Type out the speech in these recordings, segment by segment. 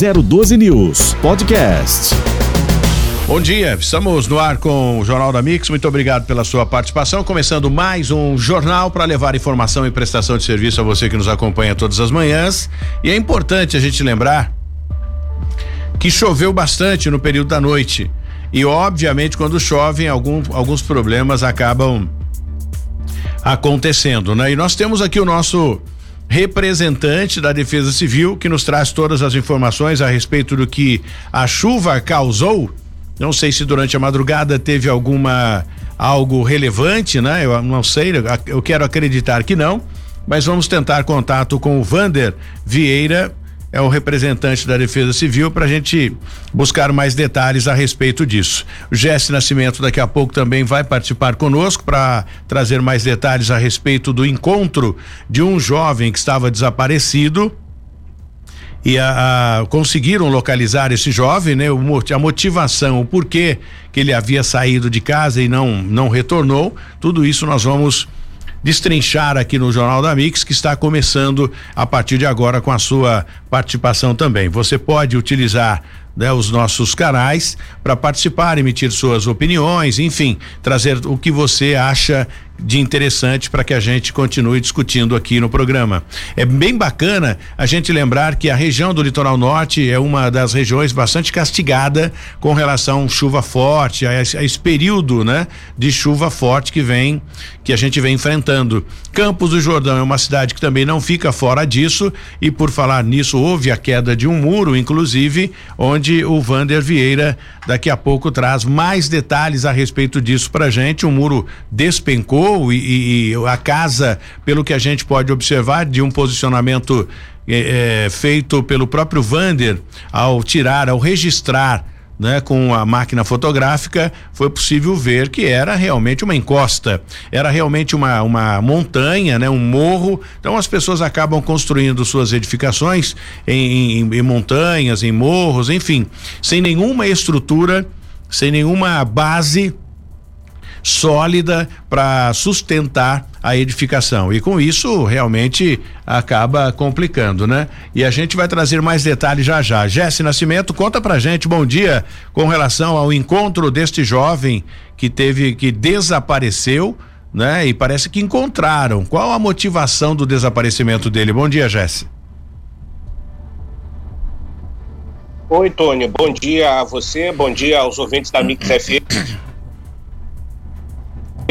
012 News Podcast. Bom dia, estamos no ar com o Jornal da Mix. Muito obrigado pela sua participação. Começando mais um jornal para levar informação e prestação de serviço a você que nos acompanha todas as manhãs. E é importante a gente lembrar que choveu bastante no período da noite. E obviamente quando chove, algum, alguns problemas acabam acontecendo, né? E nós temos aqui o nosso representante da Defesa Civil que nos traz todas as informações a respeito do que a chuva causou. Não sei se durante a madrugada teve alguma algo relevante, né? Eu não sei, eu quero acreditar que não, mas vamos tentar contato com o Vander Vieira, é o representante da Defesa Civil para a gente buscar mais detalhes a respeito disso. O Jesse Nascimento daqui a pouco também vai participar conosco para trazer mais detalhes a respeito do encontro de um jovem que estava desaparecido e a, a, conseguiram localizar esse jovem, né? O, a motivação, o porquê que ele havia saído de casa e não não retornou, tudo isso nós vamos destrinchar aqui no Jornal da Mix, que está começando a partir de agora com a sua participação também. Você pode utilizar né, os nossos canais para participar, emitir suas opiniões, enfim, trazer o que você acha de interessante para que a gente continue discutindo aqui no programa. É bem bacana a gente lembrar que a região do litoral norte é uma das regiões bastante castigada com relação chuva forte, a, a esse período, né, de chuva forte que vem, que a gente vem enfrentando. Campos do Jordão é uma cidade que também não fica fora disso e por falar nisso houve a queda de um muro, inclusive, onde o Vander Vieira daqui a pouco traz mais detalhes a respeito disso pra gente. O muro despencou e, e, a casa, pelo que a gente pode observar, de um posicionamento é, é, feito pelo próprio Vander ao tirar, ao registrar né, com a máquina fotográfica, foi possível ver que era realmente uma encosta, era realmente uma, uma montanha, né, um morro. Então as pessoas acabam construindo suas edificações em, em, em montanhas, em morros, enfim, sem nenhuma estrutura, sem nenhuma base sólida para sustentar a edificação. E com isso, realmente acaba complicando, né? E a gente vai trazer mais detalhes já já. Jesse Nascimento, conta pra gente, bom dia, com relação ao encontro deste jovem que teve, que desapareceu, né? E parece que encontraram. Qual a motivação do desaparecimento dele? Bom dia, Jesse. Oi, Tony. Bom dia a você, bom dia aos ouvintes da Mix FM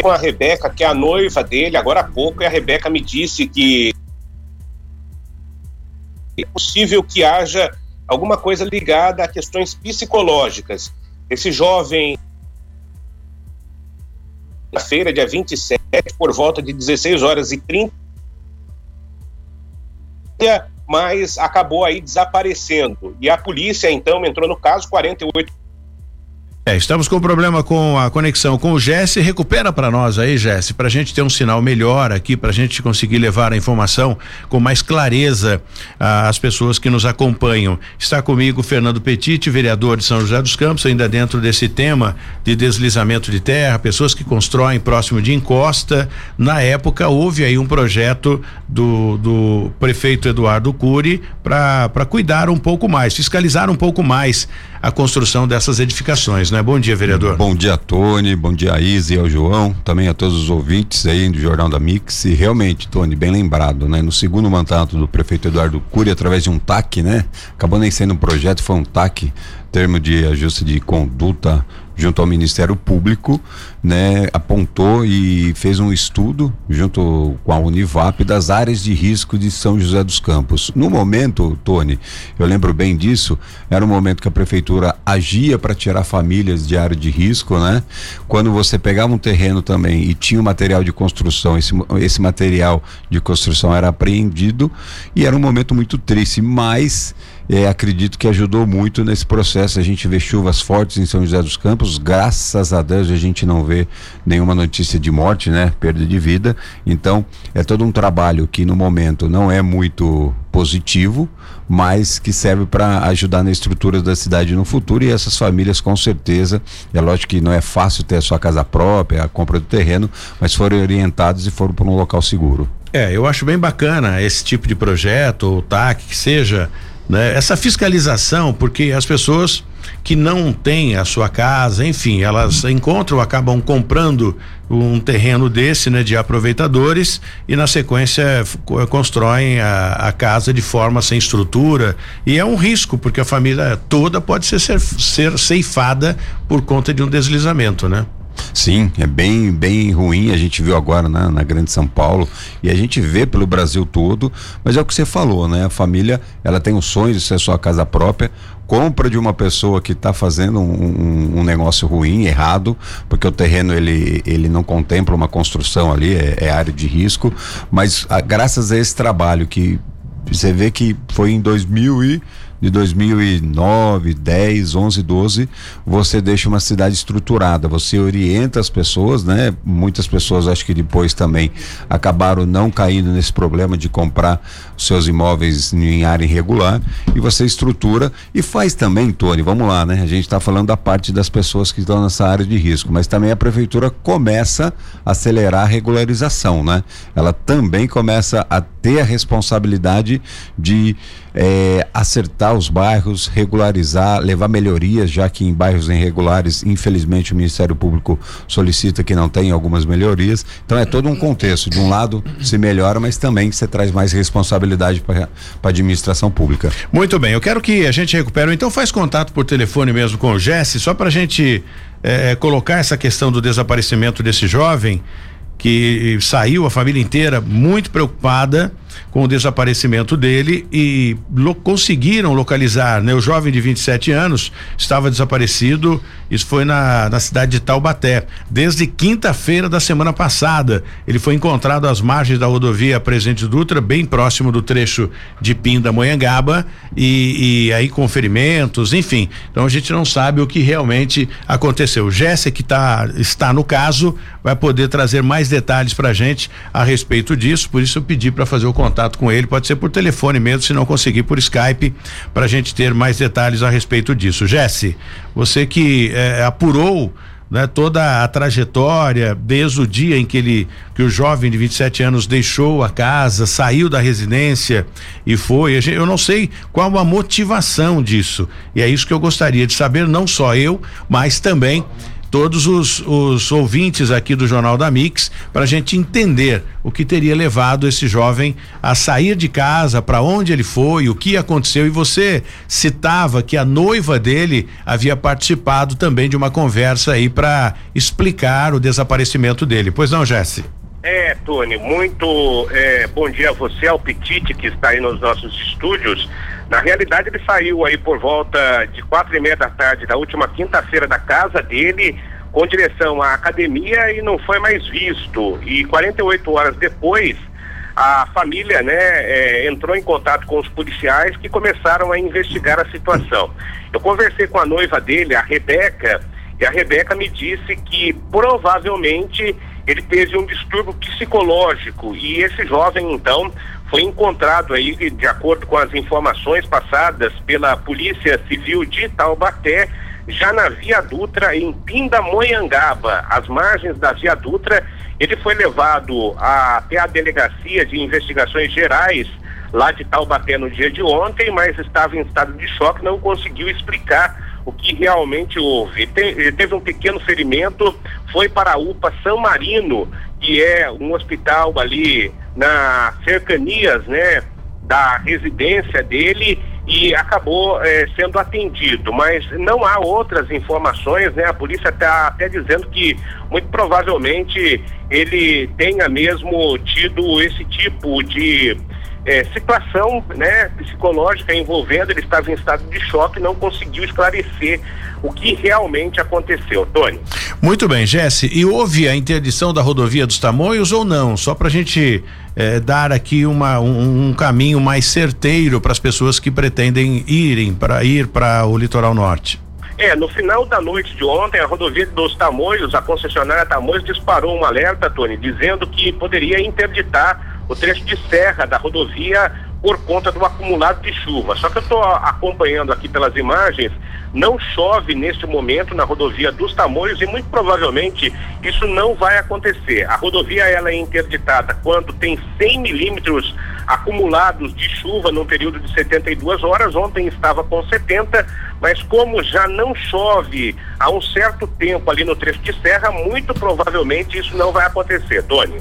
com a Rebeca, que é a noiva dele, agora há pouco, e a Rebeca me disse que é possível que haja alguma coisa ligada a questões psicológicas. Esse jovem, na feira, dia 27, por volta de 16 horas e 30, mas acabou aí desaparecendo. E a polícia, então, entrou no caso 48 é, estamos com problema com a conexão com o Jesse. Recupera para nós aí, Jesse, para a gente ter um sinal melhor aqui, para a gente conseguir levar a informação com mais clareza às pessoas que nos acompanham. Está comigo Fernando Petit, vereador de São José dos Campos, ainda dentro desse tema de deslizamento de terra, pessoas que constroem próximo de encosta. Na época houve aí um projeto do, do prefeito Eduardo Cury para cuidar um pouco mais, fiscalizar um pouco mais a construção dessas edificações, né? Bom dia, vereador. Bom dia, Tony, bom dia a Isa e ao João, também a todos os ouvintes aí do Jornal da Mix. E realmente, Tony, bem lembrado, né? No segundo mandato do prefeito Eduardo Cury, através de um TAC, né? Acabou nem sendo um projeto, foi um TAC, termo de ajuste de conduta junto ao Ministério Público, né, apontou e fez um estudo junto com a Univap das áreas de risco de São José dos Campos. No momento, Tony, eu lembro bem disso, era um momento que a prefeitura agia para tirar famílias de área de risco, né? Quando você pegava um terreno também e tinha o um material de construção, esse, esse material de construção era apreendido e era um momento muito triste, mas é, acredito que ajudou muito nesse processo. A gente vê chuvas fortes em São José dos Campos, graças a Deus a gente não vê nenhuma notícia de morte, né? Perda de vida. Então, é todo um trabalho que no momento não é muito positivo, mas que serve para ajudar na estrutura da cidade no futuro e essas famílias com certeza, é lógico que não é fácil ter a sua casa própria, a compra do terreno, mas foram orientados e foram para um local seguro. É, eu acho bem bacana esse tipo de projeto, ou TAC, que seja, né? Essa fiscalização, porque as pessoas que não têm a sua casa, enfim, elas encontram, acabam comprando um terreno desse, né, de aproveitadores e na sequência constroem a, a, casa de forma sem estrutura e é um risco porque a família toda pode ser, ser, ser ceifada por conta de um deslizamento, né? Sim, é bem, bem ruim. A gente viu agora né, na Grande São Paulo e a gente vê pelo Brasil todo. Mas é o que você falou, né? A família ela tem o sonho de ser sua casa própria compra de uma pessoa que está fazendo um, um, negócio ruim, errado, porque o terreno ele, ele não contempla uma construção ali, é, é área de risco, mas a, graças a esse trabalho que você vê que foi em 2000 e de 2009, 10, 11, 12, você deixa uma cidade estruturada, você orienta as pessoas, né? Muitas pessoas acho que depois também acabaram não caindo nesse problema de comprar seus imóveis em área irregular e você estrutura e faz também, Tony, vamos lá, né? A gente está falando da parte das pessoas que estão nessa área de risco, mas também a prefeitura começa a acelerar a regularização, né? Ela também começa a ter a responsabilidade de é, acertar os bairros, regularizar, levar melhorias, já que em bairros irregulares, infelizmente, o Ministério Público solicita que não tenha algumas melhorias. Então é todo um contexto. De um lado se melhora, mas também você traz mais responsabilidade para a administração pública. Muito bem, eu quero que a gente recupere. Então faz contato por telefone mesmo com o Jesse, só para a gente é, colocar essa questão do desaparecimento desse jovem que saiu a família inteira muito preocupada com o desaparecimento dele e lo, conseguiram localizar, né? O jovem de 27 anos estava desaparecido, isso foi na, na cidade de Taubaté, desde quinta-feira da semana passada. Ele foi encontrado às margens da rodovia Presidente Dutra, bem próximo do trecho de Pinda Moyangaba e, e aí com ferimentos, enfim. Então a gente não sabe o que realmente aconteceu. Jéssica que tá, está no caso vai poder trazer mais detalhes para a gente a respeito disso, por isso eu pedi para fazer o contato contato com ele, pode ser por telefone mesmo, se não conseguir por Skype, para a gente ter mais detalhes a respeito disso. Jesse, você que é, apurou né, toda a trajetória desde o dia em que ele que o jovem de 27 anos deixou a casa, saiu da residência e foi. Eu não sei qual a motivação disso. E é isso que eu gostaria de saber, não só eu, mas também todos os, os ouvintes aqui do Jornal da Mix para a gente entender o que teria levado esse jovem a sair de casa, para onde ele foi, o que aconteceu. E você citava que a noiva dele havia participado também de uma conversa aí para explicar o desaparecimento dele. Pois não, Jesse? É, Tony, muito é, bom dia a você, ao Petite, que está aí nos nossos estúdios. Na realidade, ele saiu aí por volta de quatro e meia da tarde da última quinta-feira da casa dele, com direção à academia e não foi mais visto. E 48 horas depois, a família, né, é, entrou em contato com os policiais que começaram a investigar a situação. Eu conversei com a noiva dele, a Rebeca, e a Rebeca me disse que provavelmente ele teve um distúrbio psicológico e esse jovem então foi encontrado aí, de acordo com as informações passadas pela Polícia Civil de Taubaté, já na Via Dutra, em Pindamonhangaba, às margens da Via Dutra. Ele foi levado a, até a Delegacia de Investigações Gerais lá de Taubaté no dia de ontem, mas estava em estado de choque, não conseguiu explicar o que realmente houve. Ele teve um pequeno ferimento, foi para a UPA São Marino, que é um hospital ali nas cercanias, né, da residência dele e acabou eh, sendo atendido, mas não há outras informações, né? A polícia está até dizendo que muito provavelmente ele tenha mesmo tido esse tipo de é, situação né, psicológica envolvendo, ele estava em estado de choque e não conseguiu esclarecer o que realmente aconteceu. Tony. Muito bem, Jesse. E houve a interdição da rodovia dos Tamoios ou não? Só para a gente é, dar aqui uma, um, um caminho mais certeiro para as pessoas que pretendem irem para ir para o litoral norte. É, no final da noite de ontem, a rodovia dos Tamoios, a concessionária Tamoios disparou um alerta, Tony, dizendo que poderia interditar o trecho de serra da rodovia por conta do acumulado de chuva. Só que eu estou acompanhando aqui pelas imagens, não chove neste momento na rodovia dos Tamoios e muito provavelmente isso não vai acontecer. A rodovia ela é interditada quando tem 100 milímetros acumulados de chuva no período de 72 horas. Ontem estava com 70, mas como já não chove há um certo tempo ali no trecho de serra, muito provavelmente isso não vai acontecer, Tony.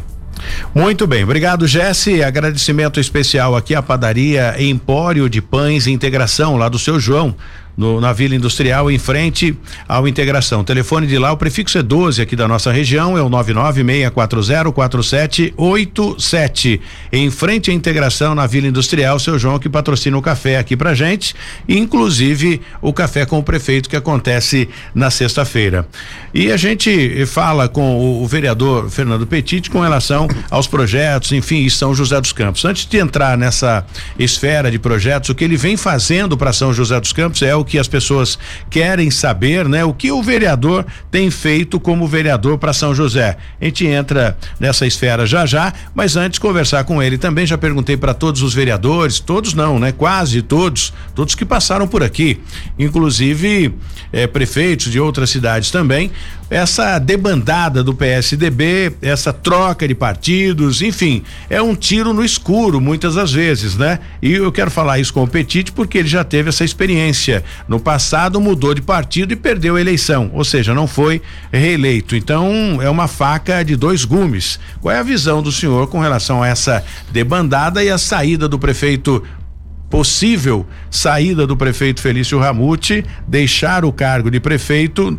Muito bem, obrigado Jesse. Agradecimento especial aqui à padaria Empório de Pães e Integração, lá do seu João no, na Vila Industrial, em frente ao Integração. O telefone de lá, o prefixo é 12 aqui da nossa região, é o 996404787. Em frente à Integração, na Vila Industrial, seu João que patrocina o café aqui pra gente, inclusive o café com o prefeito que acontece na sexta-feira. E a gente fala com o, o vereador Fernando Petit com relação aos projetos, enfim, São José dos Campos. Antes de entrar nessa esfera de projetos, o que ele vem fazendo para São José dos Campos é o que as pessoas querem saber, né? O que o vereador tem feito como vereador para São José. A gente entra nessa esfera já já, mas antes conversar com ele também já perguntei para todos os vereadores, todos não, né? Quase todos, todos que passaram por aqui, inclusive eh, prefeitos de outras cidades também, essa debandada do PSDB, essa troca de partidos, enfim, é um tiro no escuro muitas das vezes, né? E eu quero falar isso com o Petit porque ele já teve essa experiência. No passado mudou de partido e perdeu a eleição, ou seja, não foi reeleito. Então é uma faca de dois gumes. Qual é a visão do senhor com relação a essa debandada e a saída do prefeito possível saída do prefeito Felício Ramute, deixar o cargo de prefeito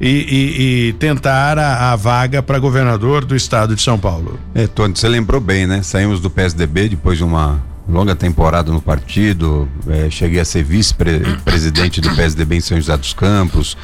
e, e, e tentar a, a vaga para governador do estado de São Paulo. É, Tony, você lembrou bem, né? Saímos do PSDB depois de uma longa temporada no partido, é, cheguei a ser vice-presidente do PSDB em São José dos Campos,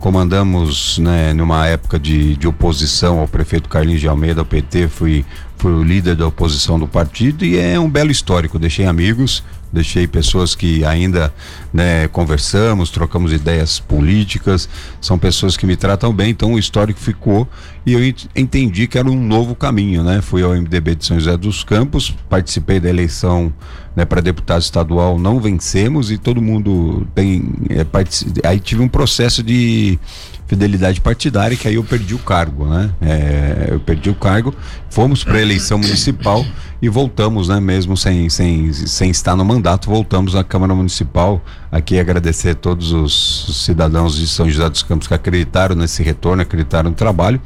comandamos né, numa época de, de oposição ao prefeito Carlinhos de Almeida, ao PT, fui, fui o líder da oposição do partido e é um belo histórico, deixei amigos, deixei pessoas que ainda né, conversamos, trocamos ideias políticas, são pessoas que me tratam bem, então o histórico ficou e eu entendi que era um novo caminho, né? Fui ao MDB de São José dos Campos, participei da eleição né, para deputado estadual, não vencemos e todo mundo tem. É, aí tive um processo de fidelidade partidária que aí eu perdi o cargo, né? É, eu perdi o cargo, fomos para a eleição municipal e voltamos, né? Mesmo sem, sem, sem estar no mandato, voltamos à Câmara Municipal. Aqui agradecer a todos os cidadãos de São José dos Campos que acreditaram nesse retorno, acreditaram no trabalho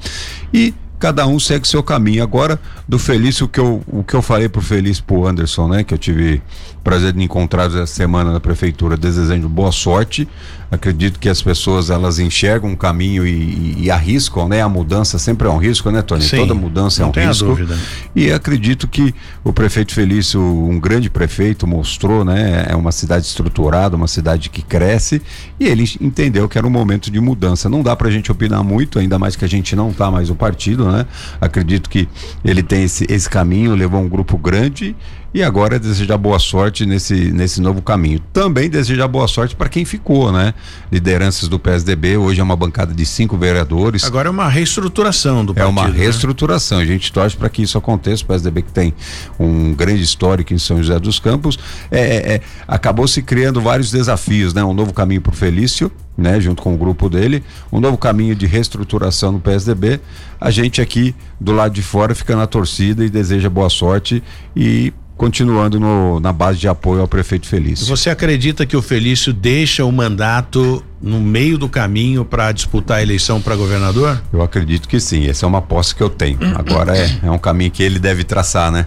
e cada um segue seu caminho. Agora, do Felício, o que eu, o que eu falei pro Felício, pro Anderson, né? Que eu tive prazer de encontrar essa semana na prefeitura, desejando boa sorte. Acredito que as pessoas elas enxergam um caminho e, e, e, arriscam, né? A mudança sempre é um risco, né, Tony? Sim, Toda mudança é um risco. Dúvida. E acredito que o prefeito Felício, um grande prefeito, mostrou, né? É uma cidade estruturada, uma cidade que cresce e ele entendeu que era um momento de mudança. Não dá pra gente opinar muito, ainda mais que a gente não tá mais no partido, né? Acredito que ele tem esse, esse caminho, levou um grupo grande e agora desejar boa sorte nesse, nesse novo caminho. Também desejar boa sorte para quem ficou, né? Lideranças do PSDB, hoje é uma bancada de cinco vereadores. Agora é uma reestruturação do partido. É uma né? reestruturação. Né? A gente torce para que isso aconteça. O PSDB que tem um grande histórico em São José dos Campos, é, é, é acabou se criando vários desafios, né? Um novo caminho para o Felício, né, junto com o grupo dele, um novo caminho de reestruturação no PSDB. A gente aqui do lado de fora fica na torcida e deseja boa sorte e continuando no, na base de apoio ao prefeito Felício. Você acredita que o Felício deixa o mandato no meio do caminho para disputar a eleição para governador? Eu acredito que sim. Essa é uma posse que eu tenho. Agora é, é um caminho que ele deve traçar, né?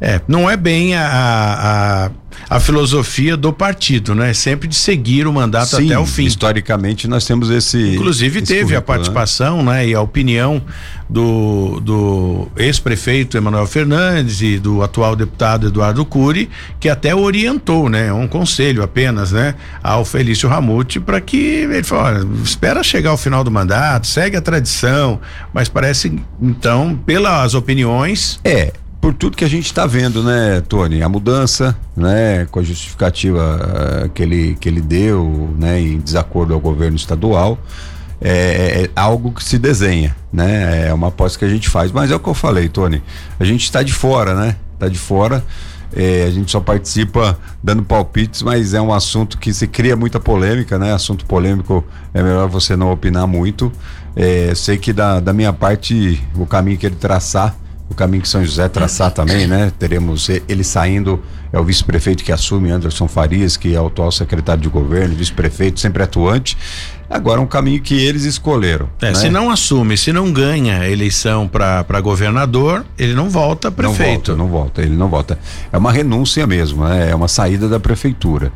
É, não é bem a, a, a, filosofia do partido, né? É sempre de seguir o mandato Sim, até o fim. Historicamente nós temos esse. Inclusive esse teve a né? participação, né? né? E a opinião do, do ex-prefeito Emanuel Fernandes e do atual deputado Eduardo Cury, que até orientou, né? Um conselho apenas, né? Ao Felício Ramute para que ele falou, espera chegar ao final do mandato, segue a tradição, mas parece então pelas opiniões. É, por tudo que a gente está vendo, né, Tony? A mudança, né, com a justificativa uh, que, ele, que ele deu, né, em desacordo ao governo estadual, é, é, é, algo que se desenha, né? É uma aposta que a gente faz. Mas é o que eu falei, Tony. A gente está de fora, né? Está de fora. É, a gente só participa dando palpites, mas é um assunto que se cria muita polêmica, né? Assunto polêmico é melhor você não opinar muito. É, sei que da, da minha parte, o caminho que ele traçar o caminho que São José traçar também, né? Teremos ele saindo, é o vice-prefeito que assume, Anderson Farias, que é o atual secretário de governo, vice-prefeito, sempre atuante. Agora um caminho que eles escolheram. É, né? Se não assume, se não ganha a eleição para governador, ele não volta prefeito. Não volta, não volta, ele não volta. É uma renúncia mesmo, né? É uma saída da prefeitura.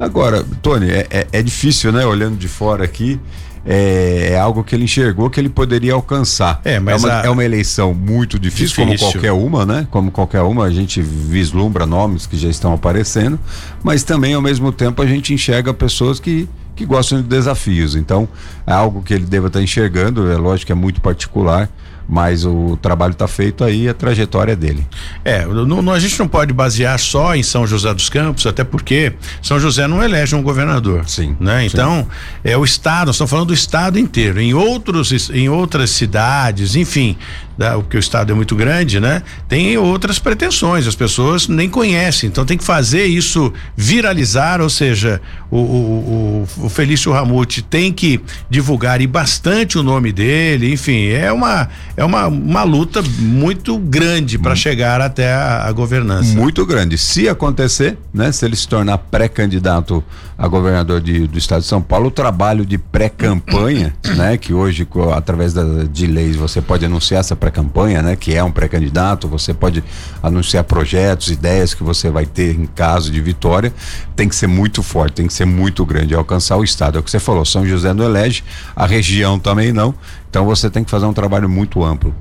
Agora, Tony, é, é, é difícil, né? Olhando de fora aqui, é, é, algo que ele enxergou que ele poderia alcançar. É, mas é uma, a... é uma eleição muito difícil, difícil, como qualquer uma, né? Como qualquer uma, a gente vislumbra nomes que já estão aparecendo, mas também ao mesmo tempo a gente enxerga pessoas que que gostam de desafios. Então, é algo que ele deva estar enxergando, é lógico que é muito particular, mas o trabalho está feito aí, a trajetória é dele. É, não, a gente não pode basear só em São José dos Campos, até porque São José não elege um governador. Sim. Né? Então, sim. é o estado, nós estamos falando do estado inteiro. Em outros, em outras cidades, enfim, da, porque o estado é muito grande, né? Tem outras pretensões, as pessoas nem conhecem. Então tem que fazer isso viralizar, ou seja, o, o, o, o Felício Ramute tem que divulgar e bastante o nome dele, enfim, é uma é uma, uma luta muito grande para hum. chegar até a, a, governança. Muito grande. Se acontecer, né? Se ele se tornar pré-candidato a governador de, do estado de São Paulo, o trabalho de pré-campanha, né? Que hoje, através da, de leis, você pode anunciar essa pré-campanha, né? Que é um pré-candidato, você pode anunciar projetos, ideias que você vai ter em caso de vitória, tem que ser muito forte, tem que ser muito grande, alcançar o estado. É o que você falou, São José não elege, a região também não. Então você tem que fazer um trabalho muito amplo.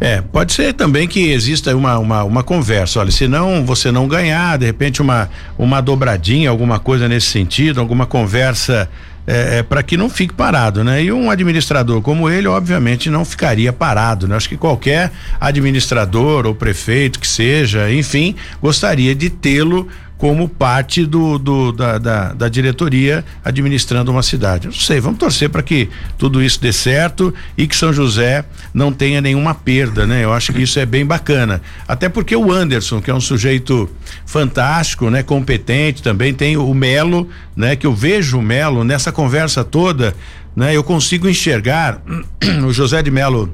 É, pode ser também que exista uma, uma, uma conversa. Olha, se não você não ganhar, de repente uma, uma dobradinha, alguma coisa nesse sentido, alguma conversa é, é, para que não fique parado, né? E um administrador como ele, obviamente, não ficaria parado, né? Acho que qualquer administrador ou prefeito que seja, enfim, gostaria de tê-lo como parte do, do da, da, da, diretoria administrando uma cidade. Não sei, vamos torcer para que tudo isso dê certo e que São José não tenha nenhuma perda, né? Eu acho que isso é bem bacana. Até porque o Anderson, que é um sujeito fantástico, né? Competente também, tem o Melo, né? Que eu vejo o Melo nessa conversa toda, né? Eu consigo enxergar o José de Melo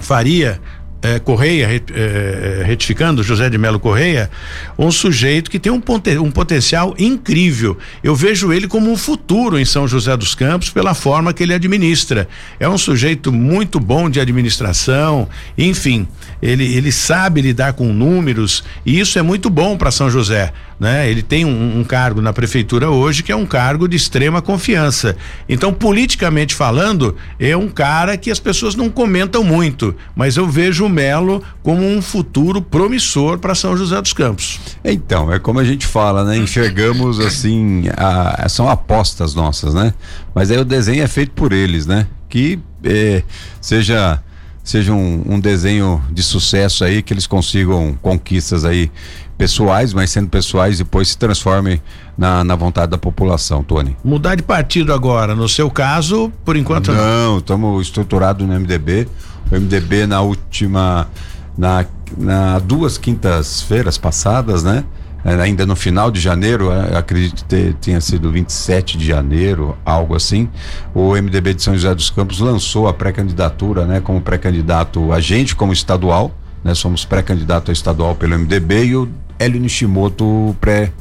Faria é, Correia, é, retificando, José de Melo Correia, um sujeito que tem um, um potencial incrível. Eu vejo ele como um futuro em São José dos Campos pela forma que ele administra. É um sujeito muito bom de administração, enfim, ele, ele sabe lidar com números e isso é muito bom para São José né? Ele tem um, um, cargo na prefeitura hoje que é um cargo de extrema confiança. Então, politicamente falando, é um cara que as pessoas não comentam muito, mas eu vejo o Melo como um futuro promissor para São José dos Campos. Então, é como a gente fala, né? Enxergamos assim, a, são apostas nossas, né? Mas aí o desenho é feito por eles, né? Que eh, seja seja um, um, desenho de sucesso aí, que eles consigam conquistas aí pessoais, mas sendo pessoais, depois se transformem na, na vontade da população, Tony. Mudar de partido agora, no seu caso, por enquanto não. Não, estamos estruturados no MDB. O MDB na última, na, na duas quintas-feiras passadas, né? É, ainda no final de janeiro, é, acredito que tenha sido 27 de janeiro, algo assim, o MDB de São José dos Campos lançou a pré-candidatura, né, como pré-candidato a gente como estadual, né, somos pré-candidato a estadual pelo MDB e o Hélio Nishimoto pré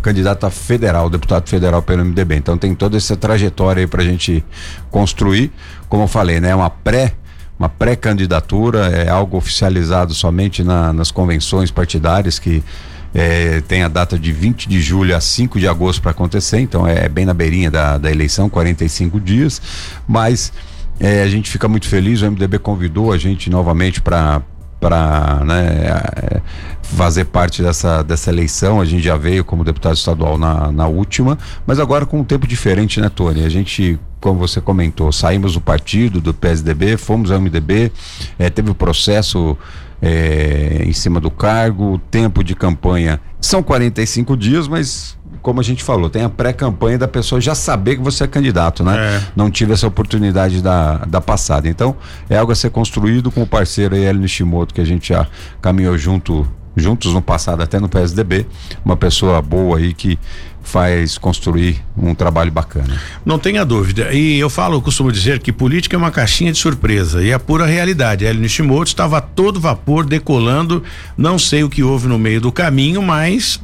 candidato a federal, deputado federal pelo MDB. Então tem toda essa trajetória aí pra gente construir. Como eu falei, né? Uma pré uma pré-candidatura, é algo oficializado somente na, nas convenções partidárias que é, tem a data de 20 de julho a 5 de agosto para acontecer, então é, é, bem na beirinha da, da eleição, 45 dias, mas é, a gente fica muito feliz, o MDB convidou a gente novamente para para né, é, fazer parte dessa, dessa eleição. A gente já veio como deputado estadual na, na última, mas agora com um tempo diferente, né, Tony? A gente, como você comentou, saímos do partido, do PSDB, fomos ao MDB, é, teve o processo é, em cima do cargo, o tempo de campanha são 45 dias, mas como a gente falou, tem a pré-campanha da pessoa já saber que você é candidato, né? É. Não tive essa oportunidade da, da passada. Então, é algo a ser construído com o parceiro aí, Elio Nishimoto, que a gente já caminhou junto juntos no passado até no PSDB, uma pessoa boa aí que faz construir um trabalho bacana. Não tenha dúvida. E eu falo, eu costumo dizer que política é uma caixinha de surpresa e é a pura realidade. Hélio Nishimoto estava a todo vapor decolando, não sei o que houve no meio do caminho, mas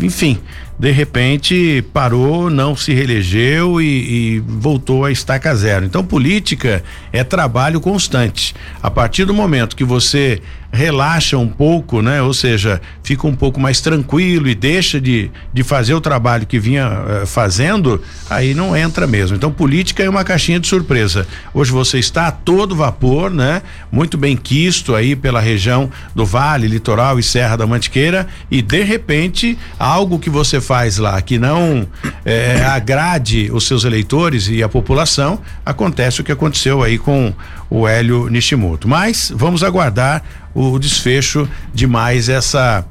enfim, de repente parou, não se reelegeu e, e, voltou a estaca zero. Então, política é trabalho constante. A partir do momento que você relaxa um pouco, né? Ou seja, fica um pouco mais tranquilo e deixa de, de fazer o trabalho que vinha uh, fazendo, aí não entra mesmo. Então, política é uma caixinha de surpresa. Hoje você está a todo vapor, né? Muito bem quisto aí pela região do Vale, Litoral e Serra da Mantiqueira e de repente algo que você faz lá que não é, agrade os seus eleitores e a população, acontece o que aconteceu aí com o Hélio Nishimoto. Mas vamos aguardar o desfecho de mais essa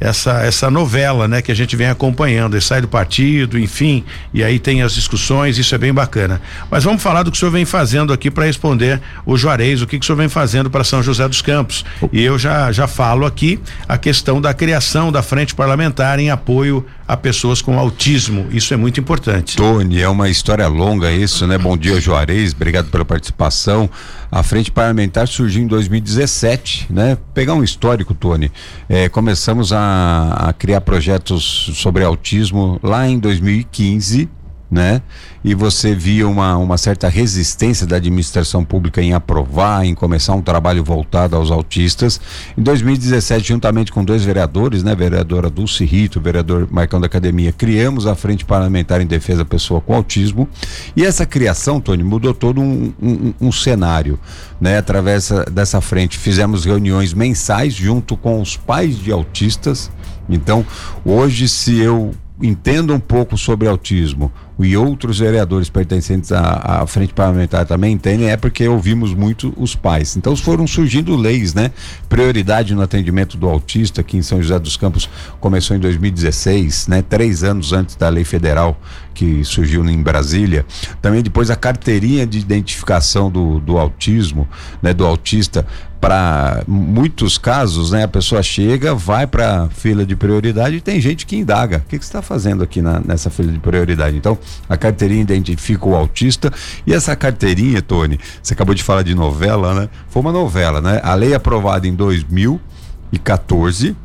essa essa novela, né, que a gente vem acompanhando. Ele sai do partido, enfim, e aí tem as discussões, isso é bem bacana. Mas vamos falar do que o senhor vem fazendo aqui para responder o Juarez, o que, que o senhor vem fazendo para São José dos Campos. E eu já já falo aqui a questão da criação da frente parlamentar em apoio a pessoas com autismo. Isso é muito importante. Tony, é uma história longa isso, né? Bom dia, Juarez. Obrigado pela participação. A frente parlamentar surgiu em 2017, né? Pegar um histórico, Tony. É, começamos a, a criar projetos sobre autismo lá em 2015 né? E você via uma, uma certa resistência da administração pública em aprovar, em começar um trabalho voltado aos autistas. Em 2017, juntamente com dois vereadores, né? Vereadora Dulce Rito, vereador Marcão da Academia, criamos a Frente Parlamentar em Defesa da Pessoa com Autismo. E essa criação, Tony, mudou todo um, um, um cenário, né? Através dessa frente, fizemos reuniões mensais junto com os pais de autistas. Então, hoje, se eu entendo um pouco sobre autismo, e outros vereadores pertencentes à, à, frente parlamentar também entendem, é porque ouvimos muito os pais. Então foram surgindo leis, né? Prioridade no atendimento do autista, que em São José dos Campos começou em 2016, né? Três anos antes da lei federal que surgiu em Brasília. Também depois a carteirinha de identificação do, do autismo, né? Do autista para muitos casos, né, a pessoa chega, vai para fila de prioridade e tem gente que indaga: o que, que você está fazendo aqui na, nessa fila de prioridade? Então, a carteirinha identifica o autista e essa carteirinha, Tony, você acabou de falar de novela, né? Foi uma novela, né? A lei aprovada em 2014,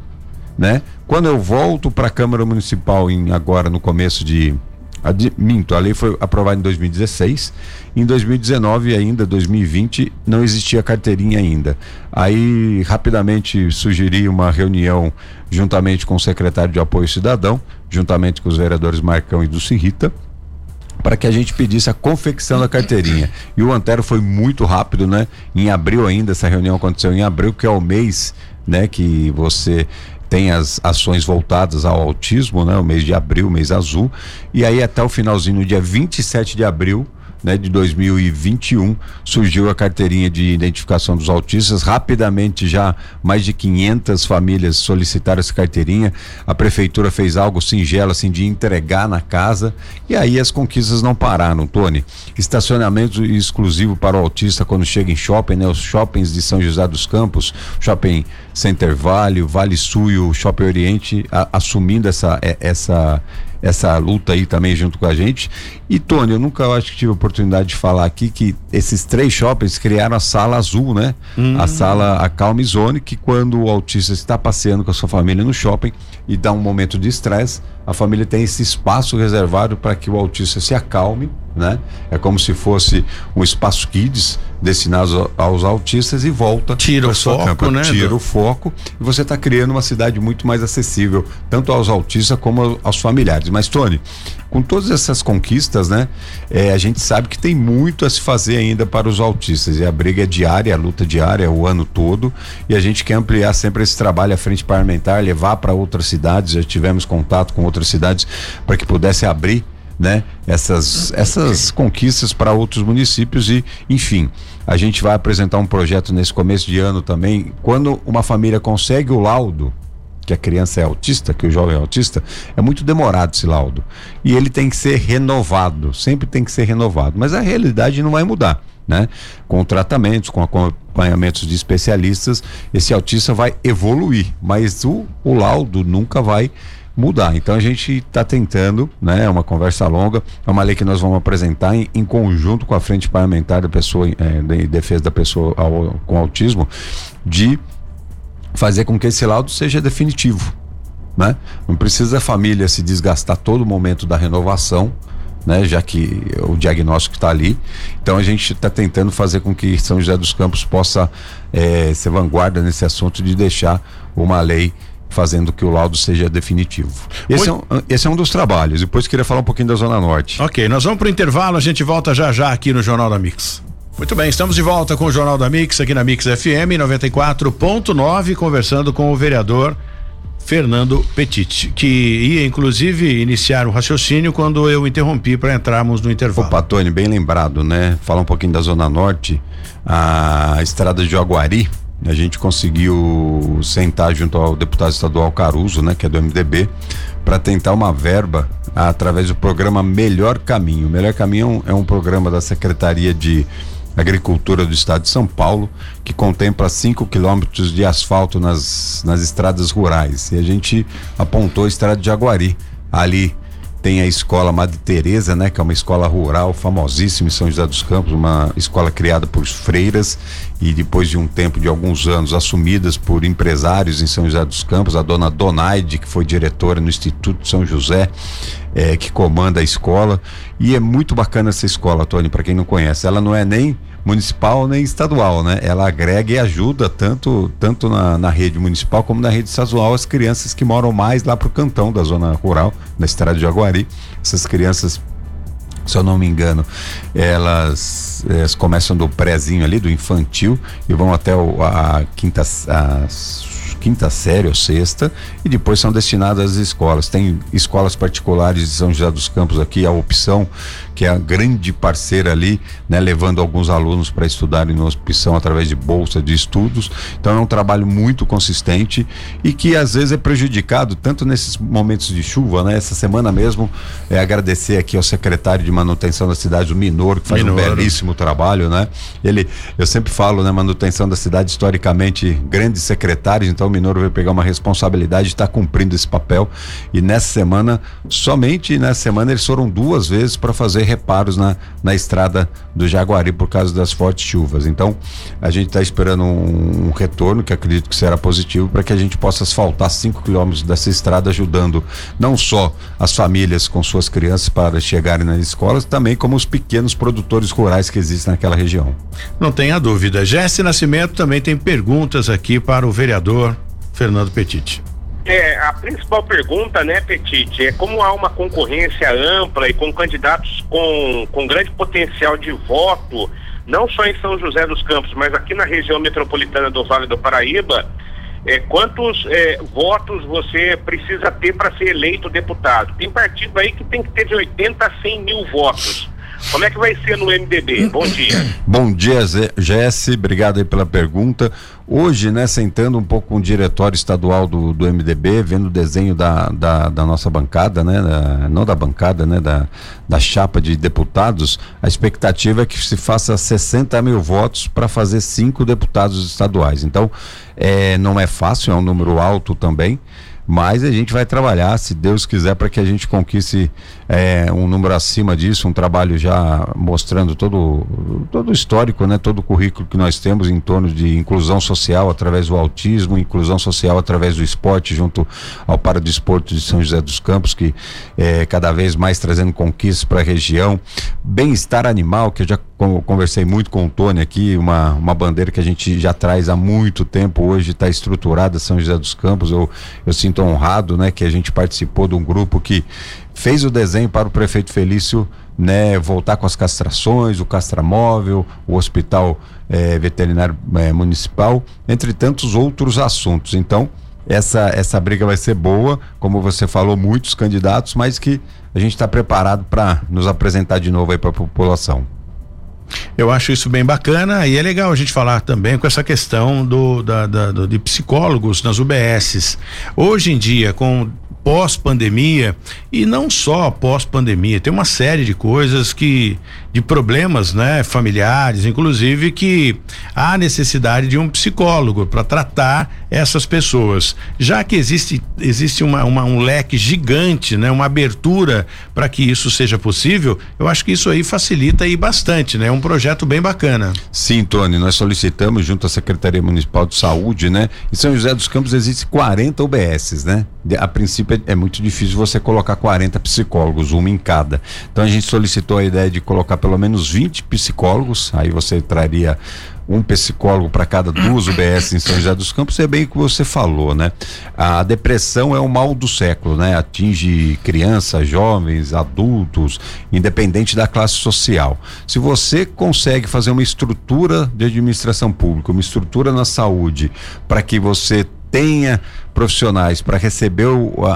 né? Quando eu volto para a Câmara Municipal em agora no começo de minto, a lei foi aprovada em 2016. Em 2019 ainda, 2020, não existia carteirinha ainda. Aí rapidamente sugeri uma reunião juntamente com o secretário de Apoio Cidadão, juntamente com os vereadores Marcão e do Rita, para que a gente pedisse a confecção da carteirinha. E o Antero foi muito rápido, né? Em abril ainda, essa reunião aconteceu em abril, que é o mês, né, que você tem as ações voltadas ao autismo, né? O mês de abril, mês azul. E aí até o finalzinho, no dia 27 de abril, né, de 2021 surgiu a carteirinha de identificação dos autistas. Rapidamente já mais de 500 famílias solicitaram essa carteirinha. A prefeitura fez algo singelo assim de entregar na casa e aí as conquistas não pararam, Tony. Estacionamento exclusivo para o autista quando chega em shopping, né? Os shoppings de São José dos Campos, Shopping Center Vale, Vale Sul e o Shopping Oriente a, assumindo essa é, essa essa luta aí também junto com a gente. E Tony, eu nunca acho que tive a oportunidade de falar aqui que esses três shoppings criaram a sala azul, né? Hum. A sala a Calm Zone, que quando o autista está passeando com a sua família no shopping e dá um momento de estresse, a família tem esse espaço reservado para que o autista se acalme, né? É como se fosse um espaço kids destinado aos autistas e volta tira o foco, campa, né? Tira do... o foco e você está criando uma cidade muito mais acessível tanto aos autistas como aos familiares. Mas Tony, com todas essas conquistas, né? É, a gente sabe que tem muito a se fazer ainda para os autistas. E a briga é diária, a luta diária, o ano todo. E a gente quer ampliar sempre esse trabalho à frente parlamentar, levar para outras cidades. Já tivemos contato com outras cidades para que pudesse abrir né? Essas, essas conquistas para outros municípios e, enfim, a gente vai apresentar um projeto nesse começo de ano também. Quando uma família consegue o laudo, que a criança é autista, que o jovem é autista, é muito demorado esse laudo. E ele tem que ser renovado, sempre tem que ser renovado. Mas a realidade não vai mudar, né? Com tratamentos, com acompanhamentos de especialistas, esse autista vai evoluir, mas o, o laudo nunca vai mudar. Então a gente está tentando, né? É uma conversa longa, é uma lei que nós vamos apresentar em, em conjunto com a frente parlamentar da pessoa é, de defesa da pessoa ao, com autismo, de fazer com que esse laudo seja definitivo, né? Não precisa a família se desgastar todo momento da renovação. Né, já que o diagnóstico está ali. Então a gente está tentando fazer com que São José dos Campos possa é, ser vanguarda nesse assunto de deixar uma lei fazendo que o laudo seja definitivo. Esse, é um, esse é um dos trabalhos. Depois queria falar um pouquinho da Zona Norte. Ok, nós vamos para o intervalo, a gente volta já já aqui no Jornal da Mix. Muito bem, estamos de volta com o Jornal da Mix aqui na Mix FM 94.9, conversando com o vereador Fernando Petit, que ia inclusive iniciar o raciocínio quando eu interrompi para entrarmos no intervalo. Opa, Tony, bem lembrado, né? Falar um pouquinho da Zona Norte, a estrada de Jaguari, a gente conseguiu sentar junto ao deputado estadual Caruso, né, que é do MDB, para tentar uma verba através do programa Melhor Caminho. O Melhor Caminho é um, é um programa da Secretaria de Agricultura do Estado de São Paulo, que contempla 5 quilômetros de asfalto nas, nas estradas rurais. E a gente apontou a estrada de Jaguari, ali tem a escola Madre Teresa, né, que é uma escola rural famosíssima em São José dos Campos, uma escola criada por freiras e depois de um tempo de alguns anos assumidas por empresários em São José dos Campos, a dona Donaide, que foi diretora no Instituto São José, é, que comanda a escola, e é muito bacana essa escola, Tony, para quem não conhece. Ela não é nem municipal nem estadual, né? Ela agrega e ajuda tanto, tanto na, na rede municipal como na rede estadual as crianças que moram mais lá pro cantão da zona rural, na estrada de Jaguari. Essas crianças se eu não me engano, elas, elas começam do prézinho ali, do infantil, e vão até o, a quinta, a quinta série ou sexta, e depois são destinadas às escolas. Tem escolas particulares de São José dos Campos aqui, a opção que é a grande parceira ali, né, levando alguns alunos para estudarem no opção através de bolsa de estudos. Então é um trabalho muito consistente e que às vezes é prejudicado tanto nesses momentos de chuva, né? Essa semana mesmo é agradecer aqui ao secretário de manutenção da cidade, o Minor, que faz um belíssimo trabalho, né? Ele, eu sempre falo, né, manutenção da cidade historicamente grandes secretários, então o Minor vai pegar uma responsabilidade de estar tá cumprindo esse papel e nessa semana, somente nessa semana eles foram duas vezes para fazer reparos na, na estrada do Jaguari por causa das fortes chuvas. Então, a gente está esperando um, um, retorno que acredito que será positivo para que a gente possa asfaltar 5 quilômetros dessa estrada, ajudando não só as famílias com suas crianças para chegarem nas escolas, também como os pequenos produtores rurais que existem naquela região. Não tenha dúvida. Jesse Nascimento também tem perguntas aqui para o vereador Fernando Petit. É, a principal pergunta, né, Petit, é como há uma concorrência ampla e com candidatos com, com grande potencial de voto, não só em São José dos Campos, mas aqui na região metropolitana do Vale do Paraíba, é, quantos é, votos você precisa ter para ser eleito deputado? Tem partido aí que tem que ter de 80 a 100 mil votos. Como é que vai ser no MDB? Bom dia. Bom dia, Jesse. Obrigado aí pela pergunta. Hoje, né, sentando um pouco com o diretório estadual do, do MDB, vendo o desenho da, da, da nossa bancada, né, da, não da bancada, né, da, da chapa de deputados, a expectativa é que se faça 60 mil votos para fazer cinco deputados estaduais. Então, é, não é fácil, é um número alto também mas a gente vai trabalhar, se Deus quiser, para que a gente conquiste é, um número acima disso, um trabalho já mostrando todo, todo o histórico, né, todo o currículo que nós temos em torno de inclusão social através do autismo, inclusão social através do esporte, junto ao Paradesporto de São José dos Campos, que é cada vez mais trazendo conquistas para a região, bem-estar animal, que eu já conversei muito com o Tony aqui, uma, uma bandeira que a gente já traz há muito tempo, hoje está estruturada São José dos Campos, eu, eu sinto honrado, né, que a gente participou de um grupo que fez o desenho para o prefeito Felício, né, voltar com as castrações, o castramóvel, o hospital eh, veterinário eh, municipal, entre tantos outros assuntos. Então, essa, essa briga vai ser boa, como você falou, muitos candidatos, mas que a gente está preparado para nos apresentar de novo aí para a população. Eu acho isso bem bacana e é legal a gente falar também com essa questão do, da, da do, de psicólogos nas UBSs. Hoje em dia, com pós-pandemia e não só pós-pandemia, tem uma série de coisas que de problemas, né, familiares, inclusive que há necessidade de um psicólogo para tratar essas pessoas. Já que existe existe uma, uma, um leque gigante, né, uma abertura para que isso seja possível, eu acho que isso aí facilita aí bastante, né? É um projeto bem bacana. Sim, Tony, nós solicitamos junto à Secretaria Municipal de Saúde, né? Em São José dos Campos existe 40 UBSs, né? A princípio é, é muito difícil você colocar 40 psicólogos, uma em cada. Então a gente solicitou a ideia de colocar pelo menos 20 psicólogos, aí você traria um psicólogo para cada duas UBS em São José dos Campos, é bem o que você falou, né? A depressão é o mal do século, né? Atinge crianças, jovens, adultos, independente da classe social. Se você consegue fazer uma estrutura de administração pública, uma estrutura na saúde, para que você tenha profissionais para receber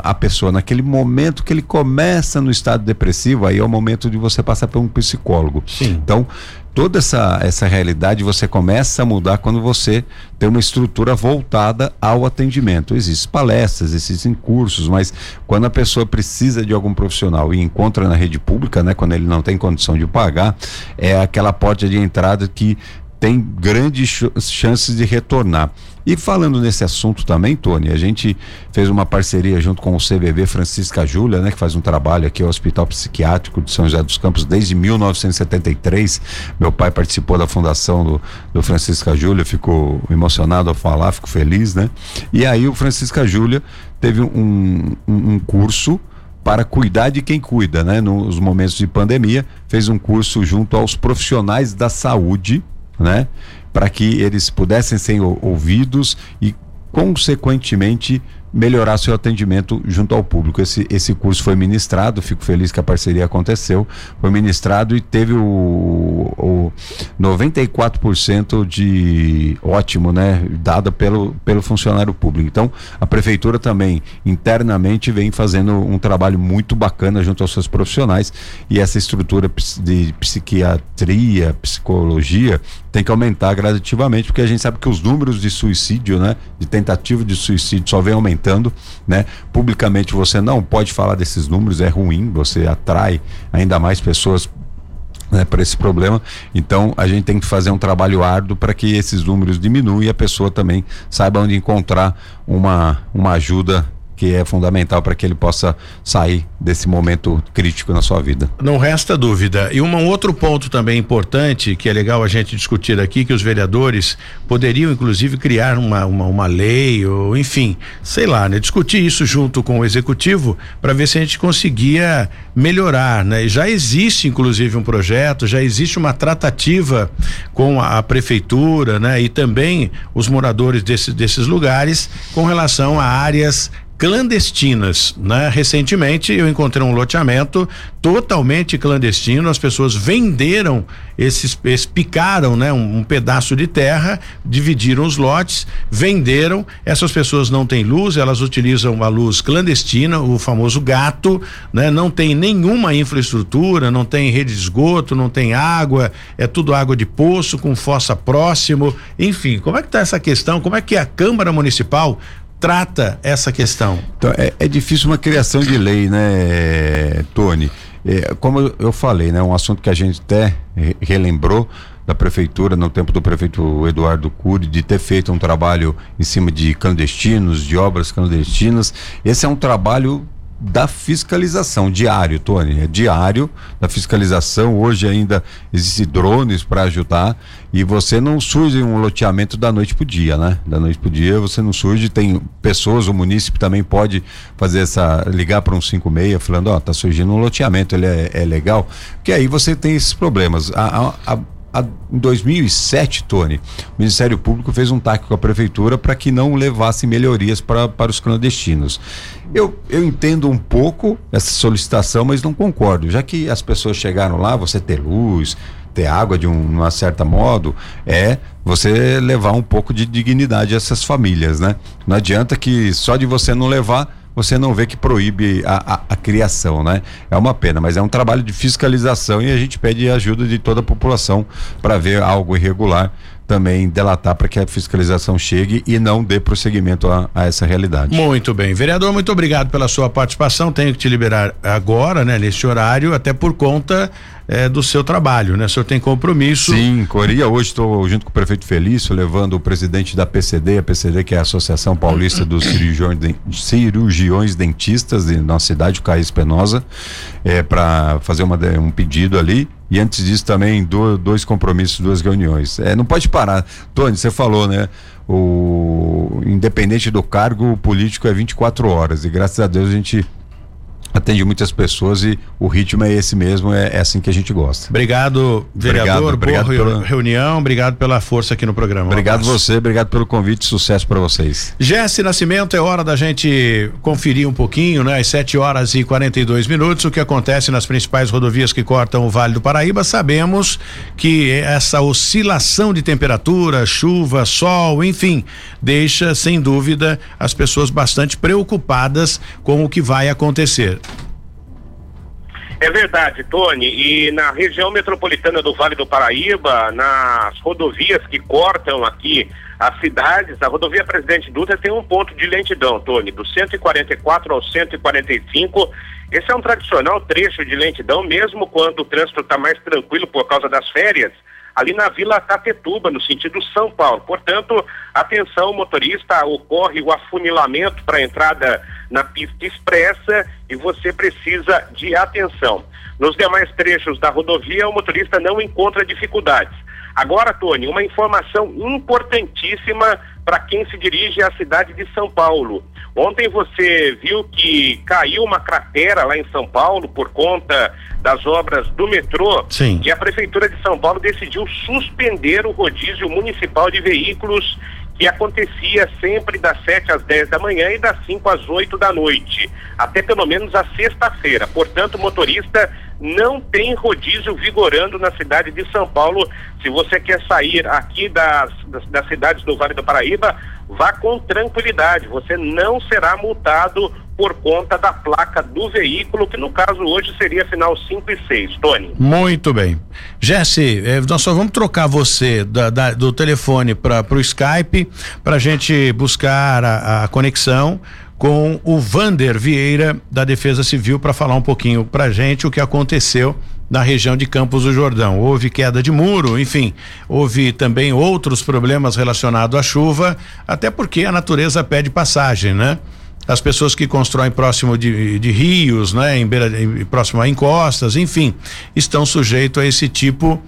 a, pessoa naquele momento que ele começa no estado depressivo, aí é o momento de você passar por um psicólogo. Sim. Então, toda essa, essa realidade você começa a mudar quando você tem uma estrutura voltada ao atendimento. Existem palestras, existem cursos, mas quando a pessoa precisa de algum profissional e encontra na rede pública, né, quando ele não tem condição de pagar, é aquela porta de entrada que tem grandes chances de retornar. E falando nesse assunto também, Tony, a gente fez uma parceria junto com o CBB Francisca Júlia, né, que faz um trabalho aqui ao Hospital Psiquiátrico de São José dos Campos desde 1973. Meu pai participou da fundação do, do Francisca Júlia, ficou emocionado ao falar, fico feliz, né? E aí o Francisca Júlia teve um, um, um curso para cuidar de quem cuida, né? Nos momentos de pandemia, fez um curso junto aos profissionais da saúde, né? Para que eles pudessem ser ouvidos e, consequentemente, melhorar seu atendimento junto ao público. Esse, esse curso foi ministrado, fico feliz que a parceria aconteceu, foi ministrado e teve o, o 94% de ótimo, né, dado pelo, pelo funcionário público. Então, a prefeitura também internamente vem fazendo um trabalho muito bacana junto aos seus profissionais e essa estrutura de psiquiatria, psicologia tem que aumentar gradativamente, porque a gente sabe que os números de suicídio, né, de tentativa de suicídio só vem aumentando, né? Publicamente você não pode falar desses números, é ruim, você atrai ainda mais pessoas né, para esse problema. Então a gente tem que fazer um trabalho árduo para que esses números diminuam e a pessoa também saiba onde encontrar uma, uma ajuda que é fundamental para que ele possa sair desse momento crítico na sua vida. Não resta dúvida. E um outro ponto também importante que é legal a gente discutir aqui, que os vereadores poderiam inclusive criar uma, uma, uma lei ou enfim, sei lá, né? Discutir isso junto com o executivo para ver se a gente conseguia melhorar, né? Já existe inclusive um projeto, já existe uma tratativa com a, a prefeitura, né? E também os moradores desse, desses lugares com relação a áreas clandestinas, né? Recentemente eu encontrei um loteamento totalmente clandestino, as pessoas venderam esses, esses picaram, né? Um, um, pedaço de terra, dividiram os lotes, venderam, essas pessoas não têm luz, elas utilizam a luz clandestina, o famoso gato, né? Não tem nenhuma infraestrutura, não tem rede de esgoto, não tem água, é tudo água de poço com fossa próximo, enfim, como é que tá essa questão, como é que a Câmara Municipal trata essa questão? Então, é, é difícil uma criação de lei, né, Tony? É, como eu falei, né, um assunto que a gente até relembrou da prefeitura, no tempo do prefeito Eduardo Cury, de ter feito um trabalho em cima de clandestinos, de obras clandestinas. Esse é um trabalho da fiscalização diário, Tony, é diário da fiscalização. Hoje ainda existem drones para ajudar e você não surge um loteamento da noite para o dia, né? Da noite para o dia você não surge, tem pessoas, o município também pode fazer essa ligar para um 56 falando, ó, oh, tá surgindo um loteamento, ele é, é legal, que aí você tem esses problemas. a, a, a a, em 2007, Tony, o Ministério Público fez um TAC com a Prefeitura para que não levasse melhorias pra, para os clandestinos. Eu, eu entendo um pouco essa solicitação, mas não concordo. Já que as pessoas chegaram lá, você ter luz, ter água de um, uma certa modo, é você levar um pouco de dignidade a essas famílias, né? Não adianta que só de você não levar você não vê que proíbe a, a, a, criação, né? É uma pena, mas é um trabalho de fiscalização e a gente pede ajuda de toda a população para ver algo irregular também delatar para que a fiscalização chegue e não dê prosseguimento a, a, essa realidade. Muito bem. Vereador, muito obrigado pela sua participação. Tenho que te liberar agora, né, nesse horário, até por conta é, do seu trabalho, né? O senhor tem compromisso. Sim, Coria, hoje estou junto com o prefeito Felício, levando o presidente da PCD, a PCD que é a Associação Paulista dos Cirurgiões, Cirurgiões Dentistas de nossa cidade, o Caís Penosa, é, para fazer uma, um pedido ali. E antes disso também do, dois compromissos, duas reuniões. É, não pode parar. Tony, você falou, né? O independente do cargo, político é 24 horas. E graças a Deus a gente atende muitas pessoas e o ritmo é esse mesmo, é, é assim que a gente gosta. Obrigado, vereador, obrigado, obrigado pela... reunião, obrigado pela força aqui no programa. Um obrigado abraço. você, obrigado pelo convite, sucesso para vocês. Jesse Nascimento, é hora da gente conferir um pouquinho, né? Às 7 horas e 42 minutos, o que acontece nas principais rodovias que cortam o Vale do Paraíba. Sabemos que essa oscilação de temperatura, chuva, sol, enfim, deixa sem dúvida as pessoas bastante preocupadas com o que vai acontecer. É verdade, Tony. E na região metropolitana do Vale do Paraíba, nas rodovias que cortam aqui as cidades, a rodovia Presidente Dutra tem um ponto de lentidão, Tony, do 144 ao 145. Esse é um tradicional trecho de lentidão, mesmo quando o trânsito está mais tranquilo por causa das férias ali na Vila Catetuba, no sentido São Paulo. Portanto, atenção motorista, ocorre o afunilamento para a entrada na pista expressa e você precisa de atenção. Nos demais trechos da rodovia, o motorista não encontra dificuldades. Agora, Tony, uma informação importantíssima para quem se dirige à cidade de São Paulo. Ontem você viu que caiu uma cratera lá em São Paulo por conta das obras do metrô. Sim. E a Prefeitura de São Paulo decidiu suspender o rodízio municipal de veículos que acontecia sempre das 7 às 10 da manhã e das 5 às 8 da noite, até pelo menos a sexta-feira. Portanto, o motorista não tem rodízio vigorando na cidade de São Paulo. Se você quer sair aqui das, das, das cidades do Vale do Paraíba, vá com tranquilidade. Você não será multado por conta da placa do veículo, que no caso hoje seria final 5 e 6. Tony. Muito bem. Jesse, eh, nós só vamos trocar você da, da, do telefone para o Skype para a gente buscar a, a conexão com o Vander Vieira da Defesa Civil para falar um pouquinho para gente o que aconteceu na região de Campos do Jordão. Houve queda de muro, enfim, houve também outros problemas relacionados à chuva, até porque a natureza pede passagem, né? As pessoas que constroem próximo de, de rios, né, em beira, em, próximo a encostas, enfim, estão sujeitos a esse tipo de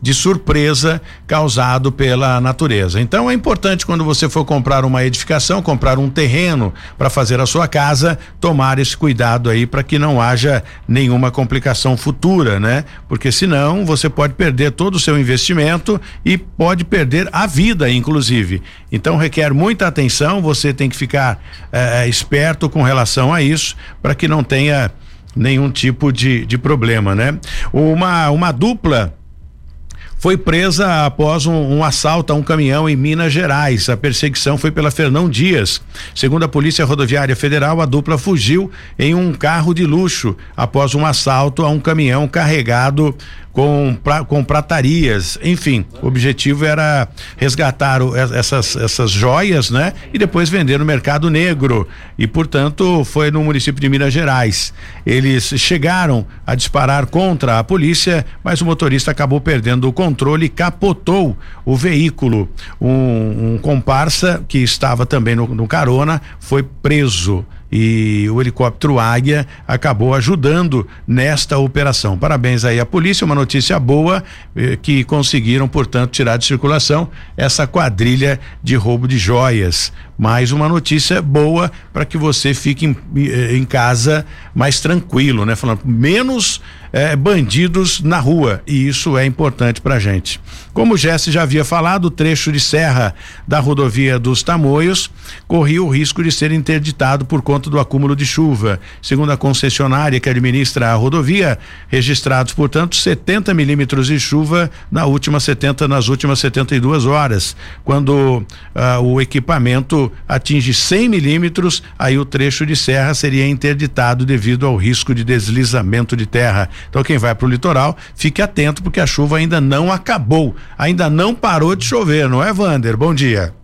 de surpresa causado pela natureza. Então é importante quando você for comprar uma edificação, comprar um terreno para fazer a sua casa, tomar esse cuidado aí para que não haja nenhuma complicação futura, né? Porque senão você pode perder todo o seu investimento e pode perder a vida, inclusive. Então requer muita atenção, você tem que ficar eh, esperto com relação a isso para que não tenha nenhum tipo de, de problema, né? Uma, uma dupla foi presa após um, um, assalto a um caminhão em Minas Gerais. A perseguição foi pela Fernão Dias. Segundo a Polícia Rodoviária Federal, a dupla fugiu em um carro de luxo após um assalto a um caminhão carregado com, pra, com pratarias, enfim, o objetivo era resgatar o, essas, essas joias, né? E depois vender no mercado negro e, portanto, foi no município de Minas Gerais. Eles chegaram a disparar contra a polícia, mas o motorista acabou perdendo o controle e capotou o veículo. Um, um comparsa que estava também no, no carona foi preso e o helicóptero Águia acabou ajudando nesta operação. Parabéns aí à polícia, uma notícia boa eh, que conseguiram, portanto, tirar de circulação essa quadrilha de roubo de joias. Mais uma notícia boa para que você fique em, eh, em, casa mais tranquilo, né? Falando menos eh, bandidos na rua e isso é importante para gente. Como o Jesse já havia falado, o trecho de serra da rodovia dos Tamoios corria o risco de ser interditado por conta do acúmulo de chuva. Segundo a concessionária que administra a rodovia, registrados, portanto, 70 milímetros de chuva na última 70 nas últimas 72 horas. Quando uh, o equipamento atinge 100 milímetros, aí o trecho de serra seria interditado devido ao risco de deslizamento de terra. Então quem vai para o litoral, fique atento porque a chuva ainda não acabou, ainda não parou de chover, não é, Vander? Bom dia.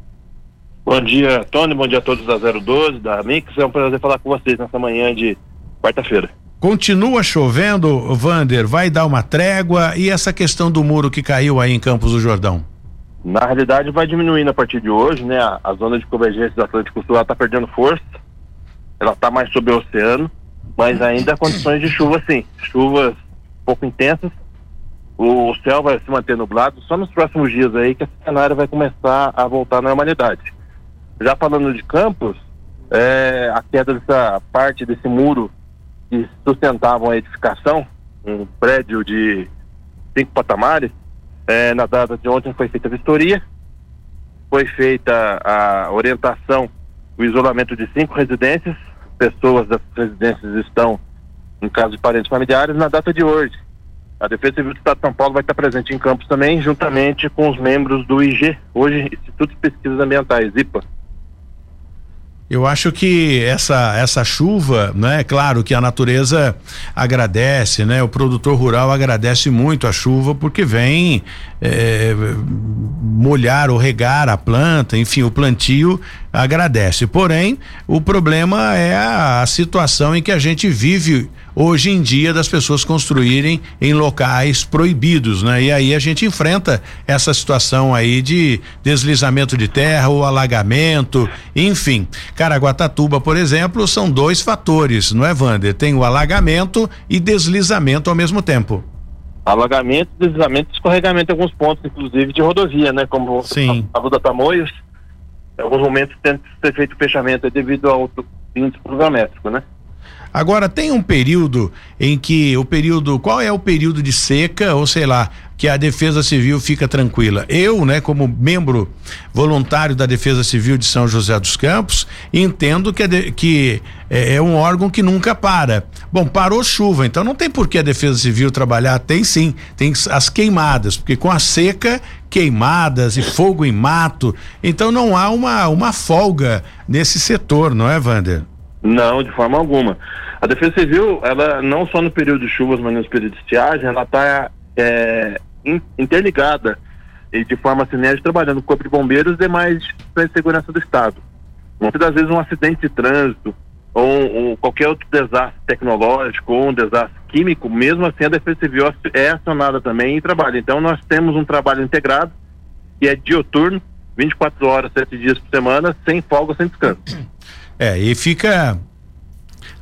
Bom dia, Tony. Bom dia a todos da 012, da Mix. É um prazer falar com vocês nessa manhã de quarta-feira. Continua chovendo, Vander? Vai dar uma trégua? E essa questão do muro que caiu aí em Campos do Jordão? Na realidade, vai diminuindo a partir de hoje, né? A, a zona de convergência do Atlântico Sul está perdendo força. Ela está mais sobre o oceano, mas ainda condições de chuva, sim. Chuvas pouco intensas. O, céu vai se manter nublado. Só nos próximos dias aí que esse cenário vai começar a voltar à normalidade. Já falando de Campos, é, a queda dessa parte desse muro que sustentavam a edificação, um prédio de cinco patamares, é, na data de ontem foi feita a vistoria, foi feita a orientação, o isolamento de cinco residências, pessoas das residências estão em caso de parentes familiares, na data de hoje. A Defesa Civil do Estado de São Paulo vai estar presente em Campos também, juntamente com os membros do IG, hoje Instituto de Pesquisas Ambientais, IPA. Eu acho que essa essa chuva, né? Claro que a natureza agradece, né? O produtor rural agradece muito a chuva porque vem é, molhar ou regar a planta, enfim, o plantio agradece. Porém, o problema é a, a, situação em que a gente vive hoje em dia das pessoas construírem em locais proibidos, né? E aí a gente enfrenta essa situação aí de deslizamento de terra, ou alagamento, enfim. Caraguatatuba, por exemplo, são dois fatores, não é, Wander? Tem o alagamento e deslizamento ao mesmo tempo alagamento, deslizamento e escorregamento em alguns pontos, inclusive de rodovia, né? Como Sim. a, a da Tamoios, alguns momentos tem que ser feito fechamento devido ao índice programétrico, né? Agora tem um período em que o período, qual é o período de seca ou sei lá, que a Defesa Civil fica tranquila. Eu, né, como membro voluntário da Defesa Civil de São José dos Campos, entendo que, é, que é, é, um órgão que nunca para. Bom, parou chuva, então não tem por que a Defesa Civil trabalhar. Tem sim, tem as queimadas, porque com a seca, queimadas e fogo em mato, então não há uma, uma folga nesse setor, não é, Wander? Não, de forma alguma. A Defesa Civil, ela não só no período de chuvas, mas no período de estiagem, ela está é, interligada e de forma sinérgica trabalhando com o Corpo de Bombeiros e demais instituições de segurança do Estado. Muitas das vezes um acidente de trânsito ou, ou, qualquer outro desastre tecnológico ou um desastre químico, mesmo assim a Defesa Civil é acionada também e trabalha. Então nós temos um trabalho integrado que é dioturno, 24 horas, 7 dias por semana, sem folga, sem descanso. É, e fica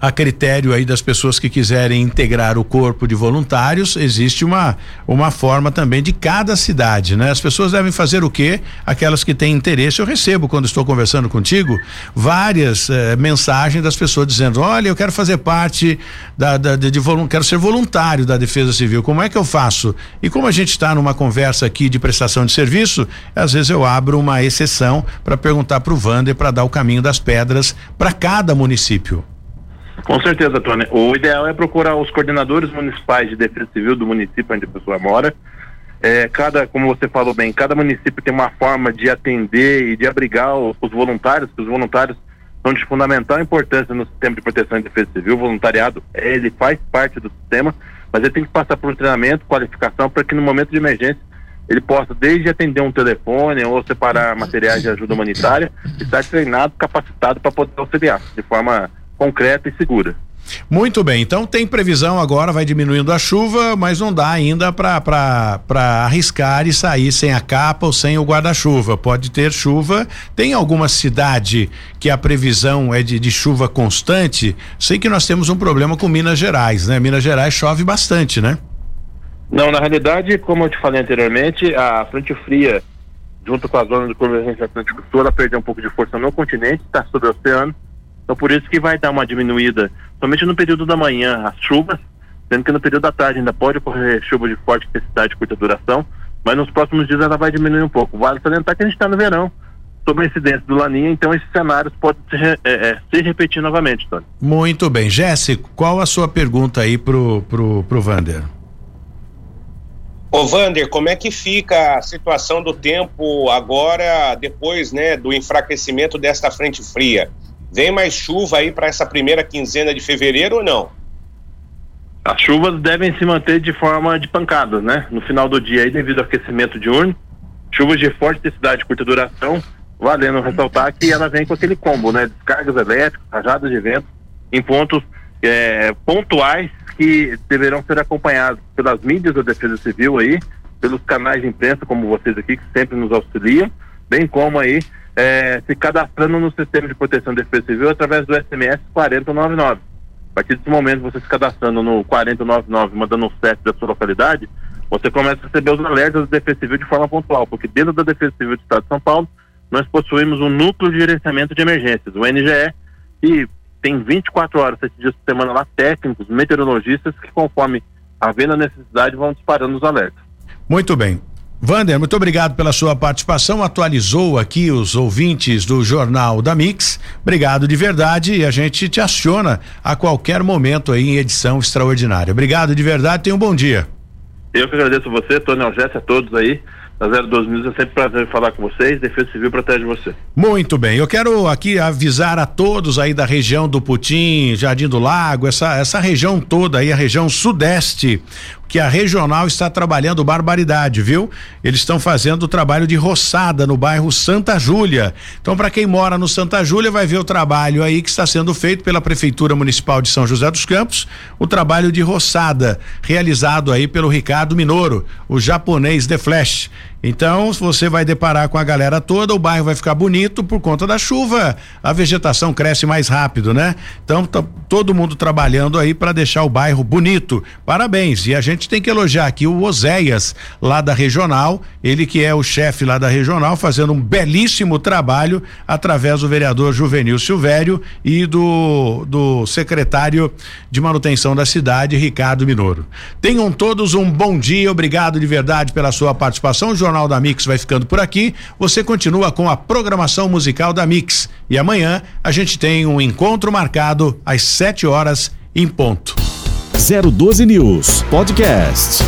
a critério aí das pessoas que quiserem integrar o corpo de voluntários, existe uma uma forma também de cada cidade, né? As pessoas devem fazer o quê? Aquelas que têm interesse, eu recebo quando estou conversando contigo várias eh, mensagens das pessoas dizendo: "Olha, eu quero fazer parte da, da de, de quero ser voluntário da Defesa Civil. Como é que eu faço?" E como a gente está numa conversa aqui de prestação de serviço, às vezes eu abro uma exceção para perguntar para o Vander para dar o caminho das pedras para cada município. Com certeza, Tony. O ideal é procurar os coordenadores municipais de defesa civil do município onde a pessoa mora. É, cada, como você falou bem, cada município tem uma forma de atender e de abrigar os, os voluntários, que os voluntários são de fundamental importância no sistema de proteção e defesa civil. O voluntariado, ele faz parte do sistema, mas ele tem que passar por um treinamento, qualificação, para que no momento de emergência ele possa desde atender um telefone ou separar materiais de ajuda humanitária, estar treinado, capacitado para poder auxiliar de forma concreta e segura. Muito bem, então tem previsão agora, vai diminuindo a chuva, mas não dá ainda para arriscar e sair sem a capa ou sem o guarda-chuva. Pode ter chuva. Tem alguma cidade que a previsão é de, de, chuva constante? Sei que nós temos um problema com Minas Gerais, né? Minas Gerais chove bastante, né? Não, na realidade, como eu te falei anteriormente, a frente fria, junto com a zona de convergência Atlântico Sul, ela perdeu um pouco de força no continente, está sobre o oceano então por isso que vai dar uma diminuída, somente no período da manhã, as chuvas, sendo que no período da tarde ainda pode ocorrer chuva de forte intensidade e curta duração, mas nos próximos dias ela vai diminuir um pouco. Vale salientar que a gente está no verão, sob a incidência do Laninha, então esses cenários podem se, é, é, se repetir novamente, Tony. Muito bem. Jéssica, qual a sua pergunta aí pro, pro, pro Vander? Ô Vander, como é que fica a situação do tempo agora, depois né, do enfraquecimento desta frente fria? Vem mais chuva aí para essa primeira quinzena de fevereiro ou não? As chuvas devem se manter de forma de pancadas, né? No final do dia aí, devido ao aquecimento diurno, chuvas de forte intensidade e curta duração, valendo ressaltar que ela vem com aquele combo, né? Descargas elétricas, rajadas de vento, em pontos é, pontuais que deverão ser acompanhados pelas mídias da Defesa Civil aí, pelos canais de imprensa como vocês aqui, que sempre nos auxiliam, bem como aí é, se cadastrando no sistema de proteção da defesa civil através do SMS 4099. A partir desse momento, você se cadastrando no 4099, mandando um CEP da sua localidade, você começa a receber os alertas da Defesa Civil de forma pontual, porque dentro da Defesa Civil do Estado de São Paulo, nós possuímos um núcleo de gerenciamento de emergências, o NGE, que tem 24 horas, 7 dias por semana lá, técnicos, meteorologistas, que conforme havendo a necessidade vão disparando os alertas. Muito bem. Vander, muito obrigado pela sua participação. Atualizou aqui os ouvintes do Jornal da Mix. Obrigado de verdade e a gente te aciona a qualquer momento aí em edição extraordinária. Obrigado de verdade, tenha um bom dia. Eu que agradeço você, Tony Algésia, a todos aí da 02 News. É sempre prazer falar com vocês. Defesa Civil protege você. Muito bem. Eu quero aqui avisar a todos aí da região do Putim, Jardim do Lago, essa, essa região toda aí, a região sudeste que a regional está trabalhando barbaridade, viu? Eles estão fazendo o trabalho de roçada no bairro Santa Júlia. Então, para quem mora no Santa Júlia, vai ver o trabalho aí que está sendo feito pela Prefeitura Municipal de São José dos Campos, o trabalho de roçada, realizado aí pelo Ricardo Minoro, o japonês The Flash. Então, você vai deparar com a galera toda, o bairro vai ficar bonito por conta da chuva, a vegetação cresce mais rápido, né? Então, tá todo mundo trabalhando aí para deixar o bairro bonito. Parabéns. E a gente tem que elogiar aqui o Oséias, lá da regional, ele que é o chefe lá da regional, fazendo um belíssimo trabalho através do vereador Juvenil Silvério e do, do secretário de manutenção da cidade, Ricardo Minoro. Tenham todos um bom dia, obrigado de verdade pela sua participação. João Jornal da Mix vai ficando por aqui. Você continua com a programação musical da Mix. E amanhã a gente tem um encontro marcado às 7 horas em ponto. 012 News Podcast.